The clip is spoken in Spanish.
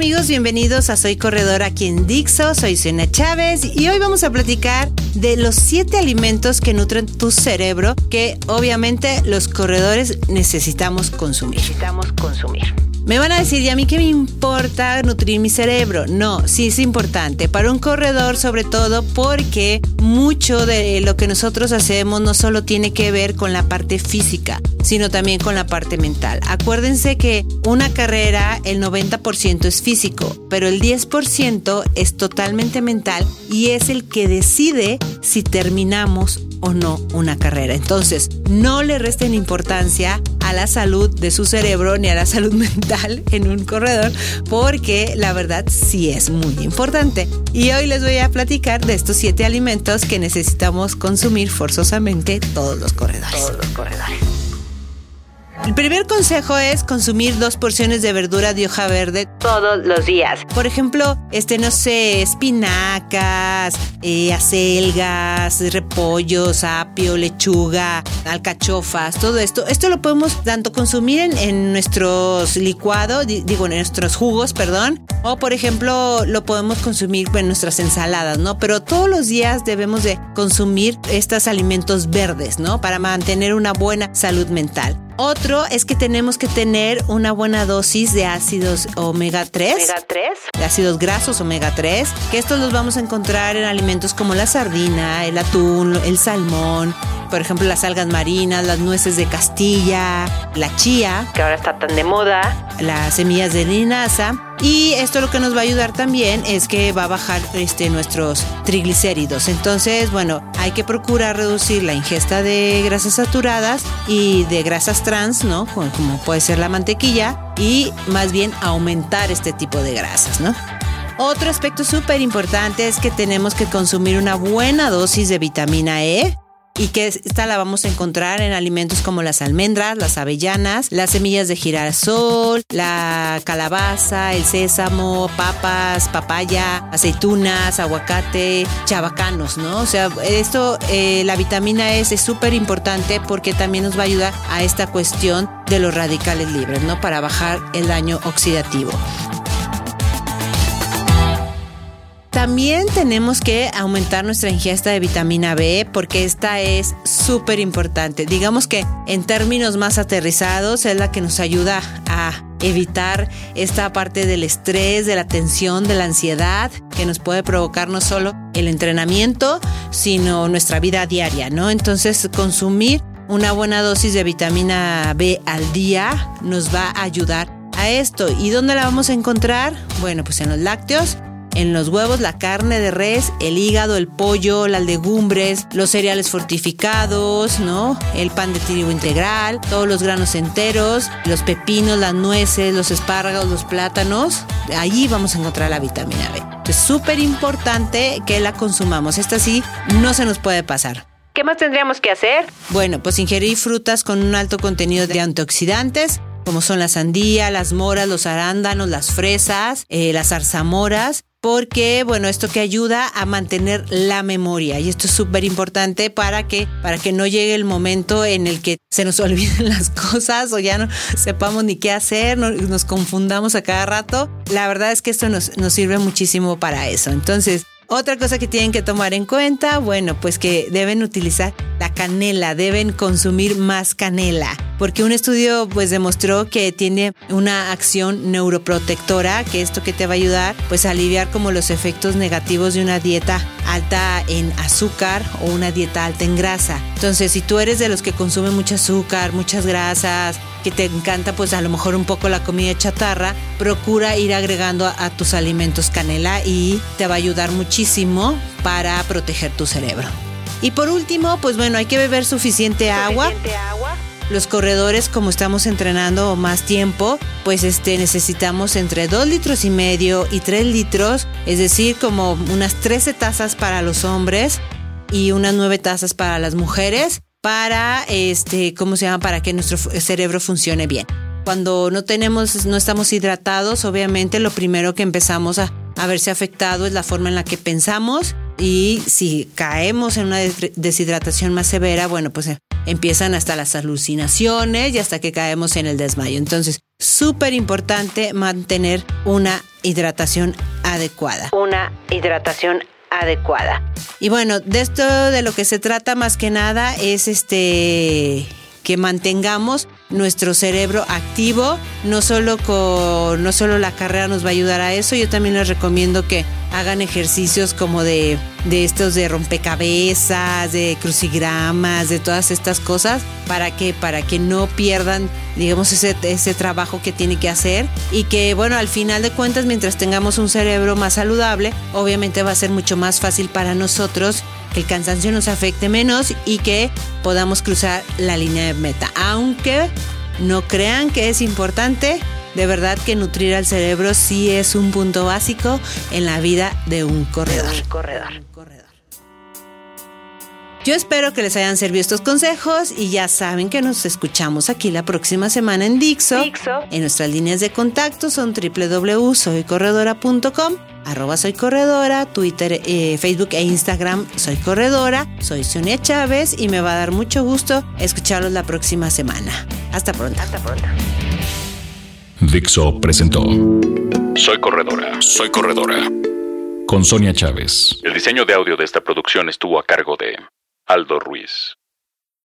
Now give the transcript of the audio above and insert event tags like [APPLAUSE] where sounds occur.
Amigos? Bienvenidos a Soy Corredora aquí en Dixo, soy Sonia Chávez y hoy vamos a platicar de los siete alimentos que nutren tu cerebro que obviamente los corredores necesitamos consumir. Necesitamos consumir. Me van a decir, ¿y a mí qué me importa nutrir mi cerebro? No, sí es importante. Para un corredor sobre todo porque mucho de lo que nosotros hacemos no solo tiene que ver con la parte física, sino también con la parte mental. Acuérdense que una carrera, el 90% es físico, pero el 10% es totalmente mental y es el que decide si terminamos o no una carrera. Entonces, no le resten importancia la salud de su cerebro ni a la salud [LAUGHS] mental en un corredor, porque la verdad sí es muy importante. Y hoy les voy a platicar de estos siete alimentos que necesitamos consumir forzosamente todos los corredores. Todos los corredores. El primer consejo es consumir dos porciones de verdura de hoja verde todos los días. Por ejemplo, este, no sé, espinacas, eh, acelgas, repollos, apio, lechuga, alcachofas, todo esto. Esto lo podemos tanto consumir en, nuestros licuados, digo, en nuestros jugos, perdón, o por ejemplo, lo podemos consumir en nuestras ensaladas, ¿no? Pero todos los días debemos de consumir estos alimentos verdes, ¿no? Para mantener una buena salud mental. Otro es que tenemos que tener una buena dosis de ácidos omega 3. Omega 3. De ácidos grasos omega 3, que estos los vamos a encontrar en alimentos como la sardina, el atún, el salmón, por ejemplo, las algas marinas, las nueces de Castilla, la chía, que ahora está tan de moda, las semillas de linaza. Y esto lo que nos va a ayudar también es que va a bajar este, nuestros triglicéridos. Entonces, bueno, hay que procurar reducir la ingesta de grasas saturadas y de grasas trans, ¿no? Como puede ser la mantequilla, y más bien aumentar este tipo de grasas, ¿no? Otro aspecto súper importante es que tenemos que consumir una buena dosis de vitamina E y que esta la vamos a encontrar en alimentos como las almendras, las avellanas, las semillas de girasol, la calabaza, el sésamo, papas, papaya, aceitunas, aguacate, chabacanos, ¿no? O sea, esto, eh, la vitamina E es súper importante porque también nos va a ayudar a esta cuestión de los radicales libres, ¿no? Para bajar el daño oxidativo. También tenemos que aumentar nuestra ingesta de vitamina B porque esta es súper importante. Digamos que en términos más aterrizados es la que nos ayuda a evitar esta parte del estrés, de la tensión, de la ansiedad que nos puede provocar no solo el entrenamiento, sino nuestra vida diaria, ¿no? Entonces, consumir una buena dosis de vitamina B al día nos va a ayudar a esto. ¿Y dónde la vamos a encontrar? Bueno, pues en los lácteos en los huevos, la carne de res, el hígado, el pollo, las legumbres, los cereales fortificados, ¿no? El pan de trigo integral, todos los granos enteros, los pepinos, las nueces, los espárragos, los plátanos. Allí vamos a encontrar la vitamina B. Es súper importante que la consumamos. Esta sí no se nos puede pasar. ¿Qué más tendríamos que hacer? Bueno, pues ingerir frutas con un alto contenido de antioxidantes, como son la sandía, las moras, los arándanos, las fresas, eh, las zarzamoras, porque bueno, esto que ayuda a mantener la memoria y esto es súper importante para que para que no llegue el momento en el que se nos [LAUGHS] olviden las cosas o ya no sepamos ni qué hacer, nos confundamos a cada rato. La verdad es que esto nos, nos sirve muchísimo para eso. Entonces, otra cosa que tienen que tomar en cuenta, bueno, pues que deben utilizar la canela, deben consumir más canela, porque un estudio pues demostró que tiene una acción neuroprotectora, que esto que te va a ayudar pues a aliviar como los efectos negativos de una dieta alta en azúcar o una dieta alta en grasa. Entonces, si tú eres de los que consumen mucho azúcar, muchas grasas, que te encanta pues a lo mejor un poco la comida chatarra, procura ir agregando a, tus alimentos canela y te va a ayudar muchísimo para proteger tu cerebro. Y por último, pues bueno, hay que beber suficiente, agua. Los corredores, como estamos entrenando más tiempo, pues este, necesitamos entre 2 litros y medio y 3 litros, es decir, como unas 13 tazas para los hombres y unas 9 tazas para las mujeres para, este, ¿cómo se llama? Para que nuestro cerebro funcione bien. Cuando no tenemos, no estamos hidratados, obviamente lo primero que empezamos a, a verse afectado es la forma en la que pensamos y si caemos en una deshidratación más severa, bueno, pues eh, empiezan hasta las alucinaciones y hasta que caemos en el desmayo. Entonces, súper importante mantener una hidratación adecuada. Una hidratación adecuada. Y bueno, de esto de lo que se trata más que nada es este que mantengamos nuestro cerebro activo. No solo con, no solo la carrera nos va a ayudar a eso, yo también les recomiendo que hagan ejercicios como de, de estos de rompecabezas, de crucigramas, de todas estas cosas, para que, para que no pierdan, digamos, ese, ese trabajo que tiene que hacer y que, bueno, al final de cuentas, mientras tengamos un cerebro más saludable, obviamente va a ser mucho más fácil para nosotros que el cansancio nos afecte menos y que podamos cruzar la línea de meta. Aunque no crean que es importante, de verdad que nutrir al cerebro sí es un punto básico en la vida de un corredor. Yo espero que les hayan servido estos consejos y ya saben que nos escuchamos aquí la próxima semana en Dixo. En nuestras líneas de contacto son www.soycorredora.com, arroba soy corredora, Twitter, eh, Facebook e Instagram soy corredora. Soy Sonia Chávez y me va a dar mucho gusto escucharlos la próxima semana. Hasta pronto. Hasta pronto. Dixo presentó Soy corredora, soy corredora. Con Sonia Chávez. El diseño de audio de esta producción estuvo a cargo de Aldo Ruiz.